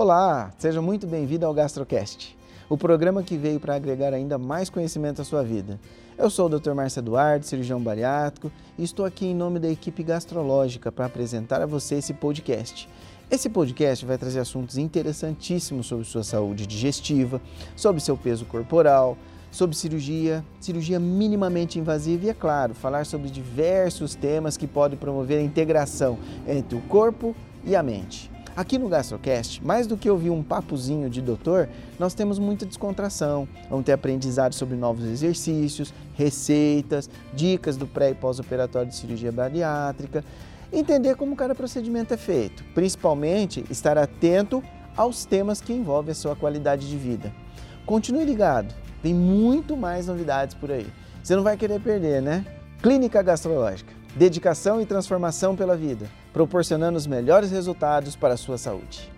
Olá, seja muito bem-vindo ao GastroCast, o programa que veio para agregar ainda mais conhecimento à sua vida. Eu sou o Dr. Márcio Eduardo, cirurgião bariátrico, e estou aqui em nome da equipe gastrológica para apresentar a você esse podcast. Esse podcast vai trazer assuntos interessantíssimos sobre sua saúde digestiva, sobre seu peso corporal, sobre cirurgia, cirurgia minimamente invasiva e, é claro, falar sobre diversos temas que podem promover a integração entre o corpo e a mente. Aqui no GastroCast, mais do que ouvir um papozinho de doutor, nós temos muita descontração. Vamos ter aprendizado sobre novos exercícios, receitas, dicas do pré e pós-operatório de cirurgia bariátrica, entender como cada procedimento é feito, principalmente estar atento aos temas que envolvem a sua qualidade de vida. Continue ligado, tem muito mais novidades por aí. Você não vai querer perder, né? Clínica Gastrológica. Dedicação e transformação pela vida, proporcionando os melhores resultados para a sua saúde.